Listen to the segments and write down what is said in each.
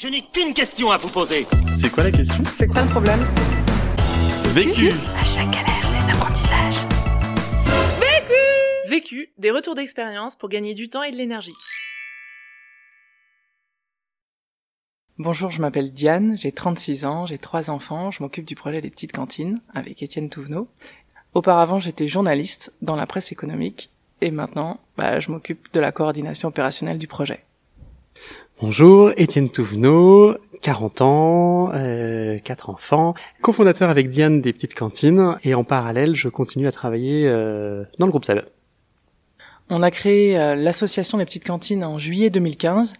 Je n'ai qu'une question à vous poser. C'est quoi la question? C'est quoi le problème? Vécu À chaque galère, des apprentissages. Vécu, des retours d'expérience pour gagner du temps et de l'énergie. Bonjour, je m'appelle Diane, j'ai 36 ans, j'ai trois enfants, je m'occupe du projet des petites cantines avec Étienne Touvenot. Auparavant, j'étais journaliste dans la presse économique et maintenant, bah, je m'occupe de la coordination opérationnelle du projet. Bonjour, Étienne Touvenot, 40 ans, euh, 4 enfants, cofondateur avec Diane des petites cantines et en parallèle, je continue à travailler euh, dans le groupe SAB. On a créé euh, l'association des petites cantines en juillet 2015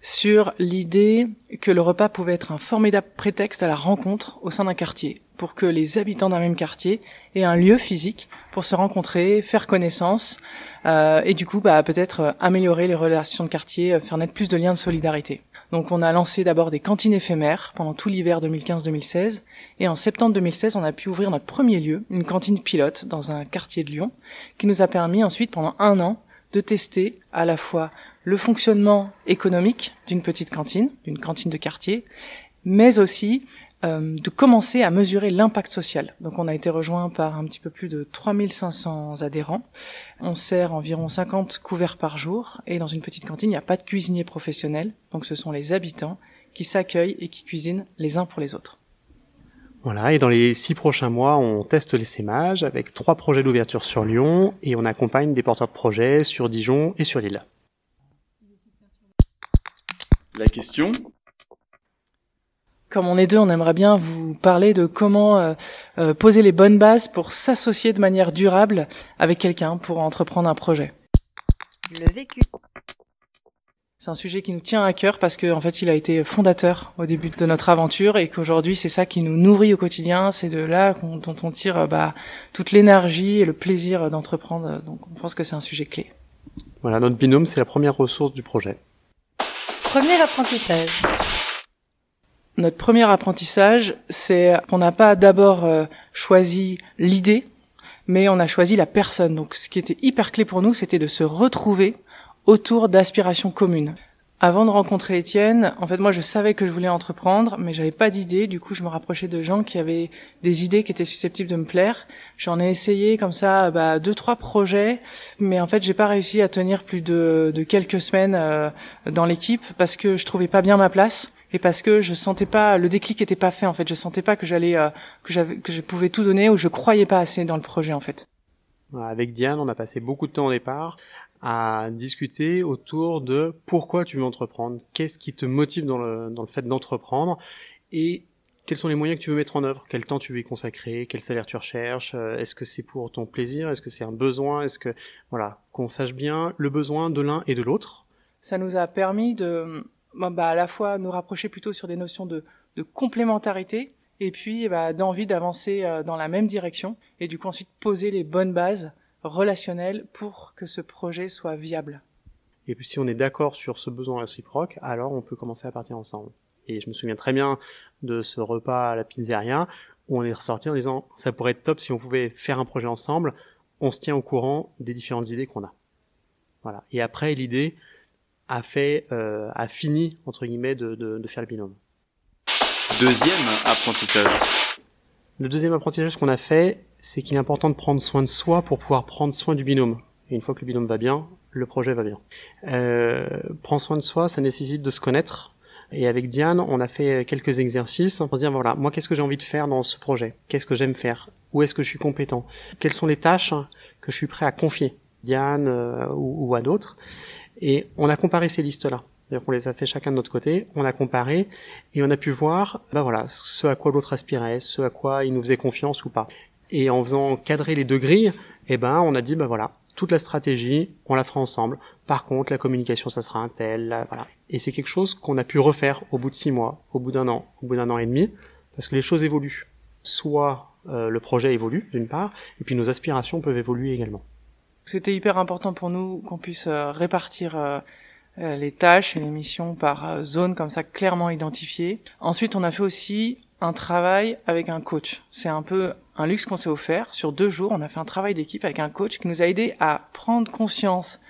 sur l'idée que le repas pouvait être un formidable prétexte à la rencontre au sein d'un quartier, pour que les habitants d'un même quartier aient un lieu physique pour se rencontrer, faire connaissance, euh, et du coup bah, peut-être euh, améliorer les relations de quartier, euh, faire naître plus de liens de solidarité. Donc on a lancé d'abord des cantines éphémères pendant tout l'hiver 2015-2016, et en septembre 2016 on a pu ouvrir notre premier lieu, une cantine pilote dans un quartier de Lyon, qui nous a permis ensuite pendant un an de tester à la fois le fonctionnement économique d'une petite cantine, d'une cantine de quartier, mais aussi euh, de commencer à mesurer l'impact social. Donc on a été rejoint par un petit peu plus de 3500 adhérents. On sert environ 50 couverts par jour et dans une petite cantine, il n'y a pas de cuisinier professionnel. Donc ce sont les habitants qui s'accueillent et qui cuisinent les uns pour les autres. Voilà, et dans les six prochains mois, on teste l'essaimage avec trois projets d'ouverture sur Lyon et on accompagne des porteurs de projets sur Dijon et sur Lille. La question Comme on est deux, on aimerait bien vous parler de comment euh, euh, poser les bonnes bases pour s'associer de manière durable avec quelqu'un pour entreprendre un projet. Le vécu. C'est un sujet qui nous tient à cœur parce qu'en en fait, il a été fondateur au début de notre aventure et qu'aujourd'hui, c'est ça qui nous nourrit au quotidien. C'est de là dont on tire euh, bah, toute l'énergie et le plaisir d'entreprendre. Donc, on pense que c'est un sujet clé. Voilà, notre binôme, c'est la première ressource du projet. Premier apprentissage. Notre premier apprentissage, c'est qu'on n'a pas d'abord euh, choisi l'idée, mais on a choisi la personne. Donc, ce qui était hyper clé pour nous, c'était de se retrouver autour d'aspirations communes. Avant de rencontrer Étienne, en fait, moi, je savais que je voulais entreprendre, mais j'avais pas d'idée. Du coup, je me rapprochais de gens qui avaient des idées qui étaient susceptibles de me plaire. J'en ai essayé comme ça, bah, deux, trois projets, mais en fait, j'ai pas réussi à tenir plus de, de quelques semaines euh, dans l'équipe parce que je trouvais pas bien ma place et parce que je sentais pas le déclic était pas fait. En fait, je sentais pas que j'allais, euh, que j'avais, que je pouvais tout donner ou je croyais pas assez dans le projet, en fait. Avec Diane, on a passé beaucoup de temps au départ à discuter autour de pourquoi tu veux entreprendre, qu'est-ce qui te motive dans le, dans le fait d'entreprendre et quels sont les moyens que tu veux mettre en œuvre, quel temps tu veux y consacrer, quel salaire tu recherches, euh, est-ce que c'est pour ton plaisir, est-ce que c'est un besoin, est-ce que voilà, qu'on sache bien le besoin de l'un et de l'autre. ça nous a permis de bah, bah, à la fois nous rapprocher plutôt sur des notions de, de complémentarité et puis bah, d'envie d'avancer euh, dans la même direction et du coup ensuite poser les bonnes bases relationnelles pour que ce projet soit viable. Et puis si on est d'accord sur ce besoin réciproque, alors on peut commencer à partir ensemble. Et je me souviens très bien de ce repas à la pizzeria où on est ressorti en disant ça pourrait être top si on pouvait faire un projet ensemble. On se tient au courant des différentes idées qu'on a. Voilà. Et après l'idée a fait, euh, a fini entre guillemets de, de, de faire le binôme. Deuxième apprentissage. Le deuxième apprentissage qu'on a fait, c'est qu'il est important de prendre soin de soi pour pouvoir prendre soin du binôme. Et une fois que le binôme va bien, le projet va bien. Euh, prendre soin de soi, ça nécessite de se connaître. Et avec Diane, on a fait quelques exercices pour se dire, voilà, moi, qu'est-ce que j'ai envie de faire dans ce projet? Qu'est-ce que j'aime faire? Où est-ce que je suis compétent? Quelles sont les tâches que je suis prêt à confier? Diane euh, ou, ou à d'autres Et on a comparé ces listes-là. C'est-à-dire qu'on les a fait chacun de notre côté, on a comparé et on a pu voir, ben voilà, ce à quoi l'autre aspirait, ce à quoi il nous faisait confiance ou pas. Et en faisant cadrer les deux grilles, eh ben, on a dit, ben voilà, toute la stratégie, on la fera ensemble. Par contre, la communication, ça sera un tel, là, voilà. Et c'est quelque chose qu'on a pu refaire au bout de six mois, au bout d'un an, au bout d'un an et demi, parce que les choses évoluent. Soit euh, le projet évolue, d'une part, et puis nos aspirations peuvent évoluer également. C'était hyper important pour nous qu'on puisse euh, répartir euh, les tâches et les missions par euh, zone comme ça clairement identifiées. Ensuite, on a fait aussi un travail avec un coach. C'est un peu un luxe qu'on s'est offert. Sur deux jours, on a fait un travail d'équipe avec un coach qui nous a aidé à prendre conscience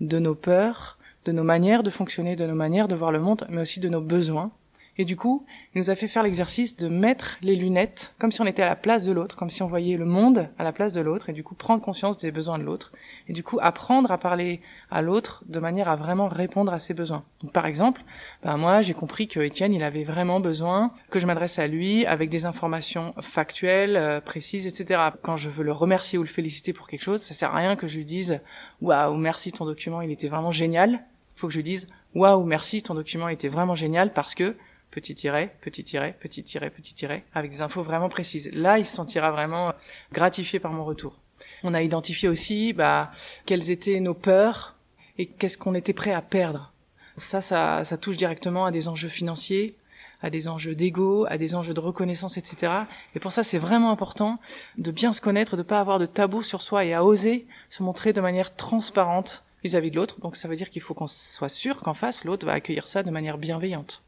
de nos peurs, de nos manières de fonctionner, de nos manières de voir le monde, mais aussi de nos besoins Et du coup, il nous a fait faire l'exercice de mettre les lunettes comme si on était à la place de l'autre, comme si on voyait le monde à la place de l'autre, et du coup prendre conscience des besoins de l'autre, et du coup apprendre à parler à l'autre de manière à vraiment répondre à ses besoins. Par exemple, ben moi j'ai compris que Étienne il avait vraiment besoin que je m'adresse à lui avec des informations factuelles, euh, précises, etc. Quand je veux le remercier ou le féliciter pour quelque chose, ça sert à rien que je lui dise waouh merci ton document il était vraiment génial. Il faut que je lui dise waouh merci ton document était vraiment génial parce que petit tiret, petit tiret, petit tiret, petit tiret, avec des infos vraiment précises. Là, il se sentira vraiment gratifié par mon retour. On a identifié aussi bah, quelles étaient nos peurs et qu'est-ce qu'on était prêt à perdre. Ça, ça, ça touche directement à des enjeux financiers, à des enjeux d'ego, à des enjeux de reconnaissance, etc. Et pour ça, c'est vraiment important de bien se connaître, de pas avoir de tabou sur soi et à oser se montrer de manière transparente vis-à-vis -vis de l'autre. Donc ça veut dire qu'il faut qu'on soit sûr qu'en face, l'autre va accueillir ça de manière bienveillante.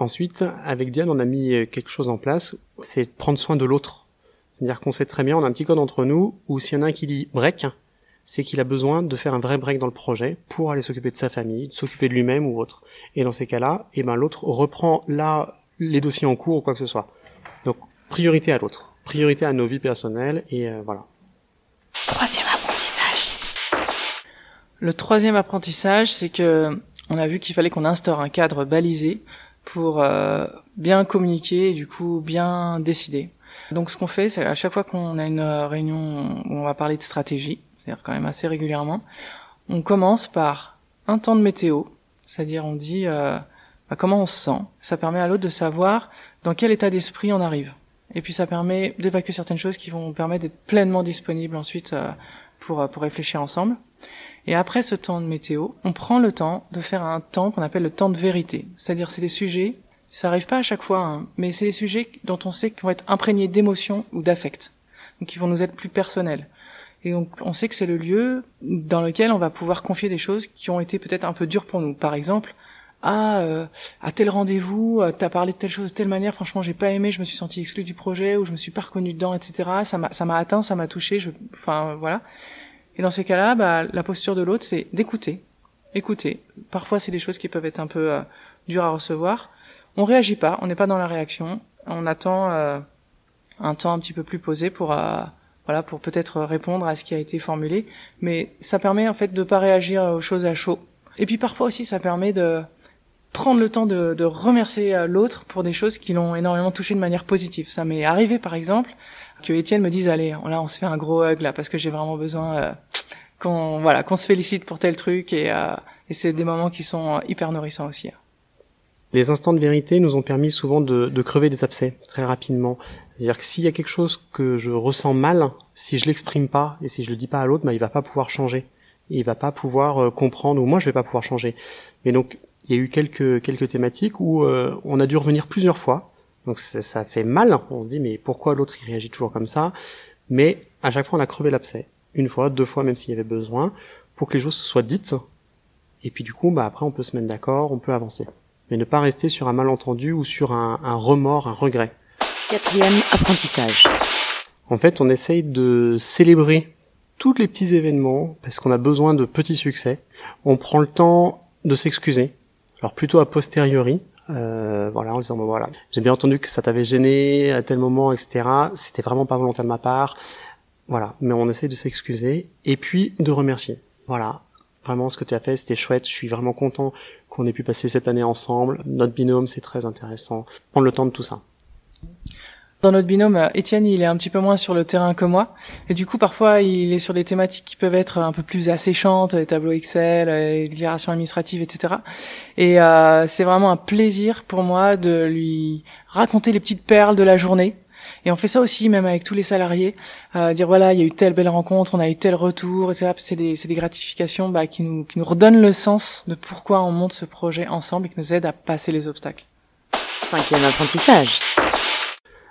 Ensuite, avec Diane, on a mis euh, quelque chose en place, c'est prendre soin de l'autre. C'est-à-dire qu'on sait très bien, on a un petit code entre nous, où s'il y en a un qui dit break, c'est qu'il a besoin de faire un vrai break dans le projet pour aller s'occuper de sa famille, de s'occuper de lui-même ou autre. Et dans ces cas-là, eh ben l'autre reprend là les dossiers en cours ou quoi que ce soit. Donc priorité à l'autre, priorité à nos vies personnelles et euh, voilà. Troisième apprentissage. Le troisième apprentissage, c'est que on a vu qu'il fallait qu'on instaure un cadre balisé pour euh, bien communiquer et du coup bien décider. Donc ce qu'on fait, c'est à chaque fois qu'on a une réunion où on va parler de stratégie, c'est-à-dire quand même assez régulièrement, on commence par un temps de météo, c'est-à-dire on dit euh, bah, comment on se sent. Ça permet à l'autre de savoir dans quel état d'esprit on arrive. Et puis ça permet d'évacuer certaines choses qui vont permettre d'être pleinement disponibles ensuite euh, pour, pour réfléchir ensemble. Et après ce temps de météo, on prend le temps de faire un temps qu'on appelle le temps de vérité. C'est-à-dire c'est des sujets, ça arrive pas à chaque fois, hein, mais c'est des sujets dont on sait qu'ils vont être imprégnés d'émotions ou d'affect. Donc qui vont nous être plus personnels. Et donc on sait que c'est le lieu dans lequel on va pouvoir confier des choses qui ont été peut-être un peu dures pour nous. Par exemple, ah, euh, à tel rendez-vous, euh, t'as parlé de telle chose de telle manière, franchement j'ai pas aimé, je me suis senti exclu du projet ou je me suis pas reconnu dedans, etc. Ça m'a, ça m'a atteint, ça m'a touché, je, enfin voilà. Et dans ces cas-là, bah, la posture de l'autre, c'est d'écouter. Écouter. Parfois, c'est des choses qui peuvent être un peu euh, dures à recevoir. On réagit pas, on n'est pas dans la réaction. On attend euh, un temps un petit peu plus posé pour, euh, voilà, pour peut-être répondre à ce qui a été formulé. Mais ça permet en fait de pas réagir aux choses à chaud. Et puis parfois aussi, ça permet de prendre le temps de, de remercier l'autre pour des choses qui l'ont énormément touché de manière positive. Ça m'est arrivé par exemple que Étienne me dise allez là on se fait un gros hug là parce que j'ai vraiment besoin qu'on voilà qu'on se félicite pour tel truc et, euh, c'est des moments qui sont hyper nourrissants aussi. Les instants de vérité nous ont permis souvent de, crever des abcès très rapidement. C'est-à-dire que s'il y a quelque chose que je ressens mal, si je l'exprime pas et si je le dis pas à l'autre, bah, il va pas pouvoir changer. Il va pas pouvoir euh, comprendre ou moi je vais pas pouvoir changer. Mais donc il y a eu quelques quelques thématiques où euh, on a dû revenir plusieurs fois. Donc ça, ça fait mal. On se dit mais pourquoi l'autre il réagit toujours comme ça? Mais à chaque fois on a crevé l'abcès une fois, deux fois, même s'il y avait besoin, pour que les choses soient dites. Et puis du coup, bah après, on peut se mettre d'accord, on peut avancer. Mais ne pas rester sur un malentendu ou sur un, un remords, un regret. Quatrième apprentissage. En fait, on essaye de célébrer tous les petits événements parce qu'on a besoin de petits succès. On prend le temps de s'excuser. Alors plutôt a posteriori, euh, voilà, en disant bon, voilà, j'ai bien entendu que ça t'avait gêné à tel moment, etc. C'était vraiment pas volontaire de ma part. Voilà, mais on essaie de s'excuser et puis de remercier. Voilà, vraiment ce que tu as fait, c'était chouette. Je suis vraiment content qu'on ait pu passer cette année ensemble. Notre binôme, c'est très intéressant. Prendre le temps de tout ça. Dans notre binôme, euh, Étienne, il est un petit peu moins sur le terrain que moi. Et du coup, parfois, il est sur des thématiques qui peuvent être un peu plus asséchantes, les tableaux Excel, les déclarations administratives, etc. Et euh, c'est vraiment un plaisir pour moi de lui raconter les petites perles de la journée. Et on fait ça aussi, même avec tous les salariés, euh, dire voilà, il y a eu telle belle rencontre, on a eu tel retour, etc. C'est des, c'est des gratifications bah, qui nous, qui nous redonnent le sens de pourquoi on monte ce projet ensemble et qui nous aident à passer les obstacles. Cinquième apprentissage.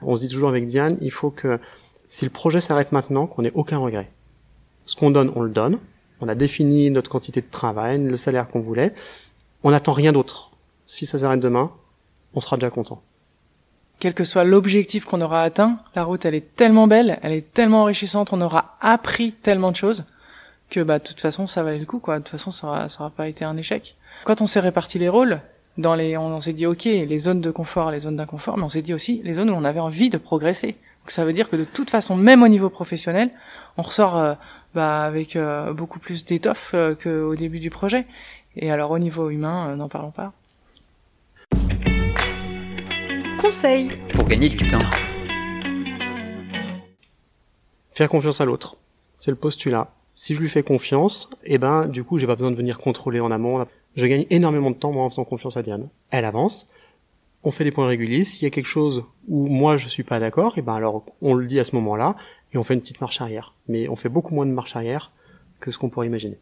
On se dit toujours avec Diane, il faut que si le projet s'arrête maintenant, qu'on ait aucun regret. Ce qu'on donne, on le donne. On a défini notre quantité de travail, le salaire qu'on voulait. On n'attend rien d'autre. Si ça s'arrête demain, on sera déjà content. Quel que soit l'objectif qu'on aura atteint, la route elle est tellement belle, elle est tellement enrichissante, on aura appris tellement de choses que bah de toute façon ça valait le coup quoi. De toute façon ça aura, ça aura pas été un échec. Quand on s'est réparti les rôles, dans les, on, s'est dit ok, les zones de confort, les zones d'inconfort, mais on s'est dit aussi les zones où on avait envie de progresser. Donc ça veut dire que de toute façon, même au niveau professionnel, on ressort euh, bah, avec euh, beaucoup plus d'étoffe euh, qu'au début du projet. Et alors au niveau humain, n'en parlons pas. Conseil Pour gagner du temps. Faire confiance à l'autre. C'est le postulat. Si je lui fais confiance, eh ben, du coup, j'ai pas besoin de venir contrôler en amont. Je gagne énormément de temps, en faisant confiance à Diane. Elle avance. On fait des points réguliers. S'il y a quelque chose où moi je suis pas d'accord, eh ben alors on le dit à ce moment-là et on fait une petite marche arrière. Mais on fait beaucoup moins de marche arrière que ce qu'on pourrait imaginer.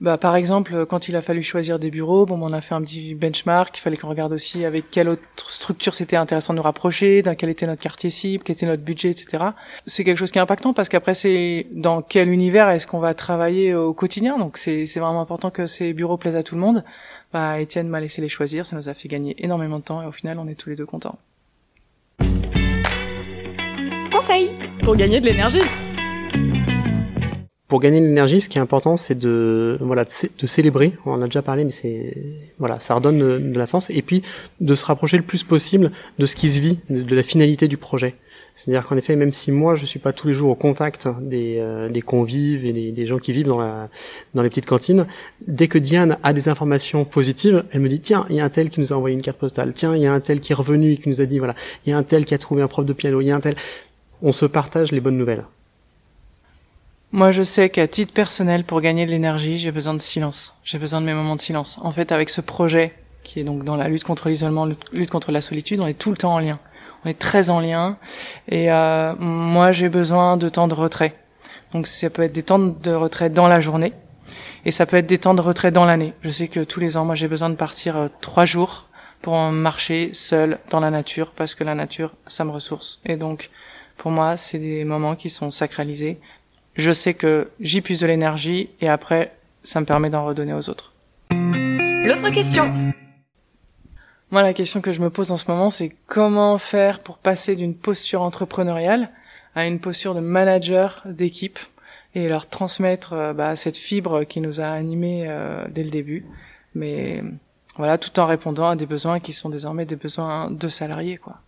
Bah, par exemple, quand il a fallu choisir des bureaux, bon, on a fait un petit benchmark. Il fallait qu'on regarde aussi avec quelle autre structure c'était intéressant de nous rapprocher, dans quel était notre quartier cible, quel était notre budget, etc. C'est quelque chose qui est impactant parce qu'après, c'est dans quel univers est-ce qu'on va travailler au quotidien. Donc, c'est vraiment important que ces bureaux plaisent à tout le monde. Bah, Étienne m'a laissé les choisir. Ça nous a fait gagner énormément de temps et au final, on est tous les deux contents. Conseil Pour gagner de l'énergie pour gagner de l'énergie, ce qui est important, c'est de voilà de, célébrer. On en a déjà parlé, mais c'est voilà, ça redonne de, la force. Et puis de se rapprocher le plus possible de ce qui se vit, de, la finalité du projet. C'est-à-dire qu'en effet, même si moi je suis pas tous les jours au contact des, euh, des convives et des, des, gens qui vivent dans, la, dans les petites cantines, dès que Diane a des informations positives, elle me dit tiens, il y a un tel qui nous a envoyé une carte postale, tiens, il y a un tel qui est revenu et qui nous a dit voilà, il y a un tel qui a trouvé un prof de piano, il y a un tel. On se partage les bonnes nouvelles. Moi, je sais qu'à titre personnel, pour gagner de l'énergie, j'ai besoin de silence. J'ai besoin de mes moments de silence. En fait, avec ce projet, qui est donc dans la lutte contre l'isolement, lutte contre la solitude, on est tout le temps en lien. On est très en lien. Et euh, moi, j'ai besoin de temps de retrait. Donc, ça peut être des temps de retrait dans la journée, et ça peut être des temps de retrait dans l'année. Je sais que tous les ans, moi, j'ai besoin de partir euh, trois jours pour marcher seul dans la nature, parce que la nature, ça me ressource. Et donc, pour moi, c'est des moments qui sont sacralisés je sais que j'y puise de l'énergie et après, ça me permet d'en redonner aux autres. L'autre question. Moi, la question que je me pose en ce moment, c'est comment faire pour passer d'une posture entrepreneuriale à une posture de manager d'équipe et leur transmettre euh, bah, cette fibre qui nous a animés euh, dès le début. Mais voilà, tout en répondant à des besoins qui sont désormais des besoins de salariés, quoi.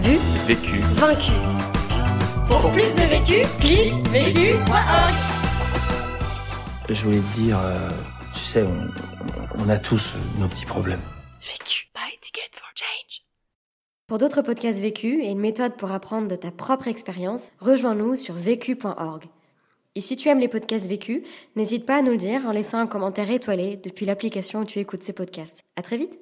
Vu, vécu, vaincu. Pour plus de vécu, clique vécu.org. Je voulais te dire, euh, tu sais, on, on, a tous nos petits problèmes. Vécu. Buy ticket for change. Pour d'autres podcasts vécus et une méthode pour apprendre de ta propre expérience, rejoins-nous sur vécu.org. Et si tu aimes les podcasts vécus, n'hésite pas à nous le dire en laissant un commentaire étoilé depuis l'application où tu écoutes ces podcasts. À très vite!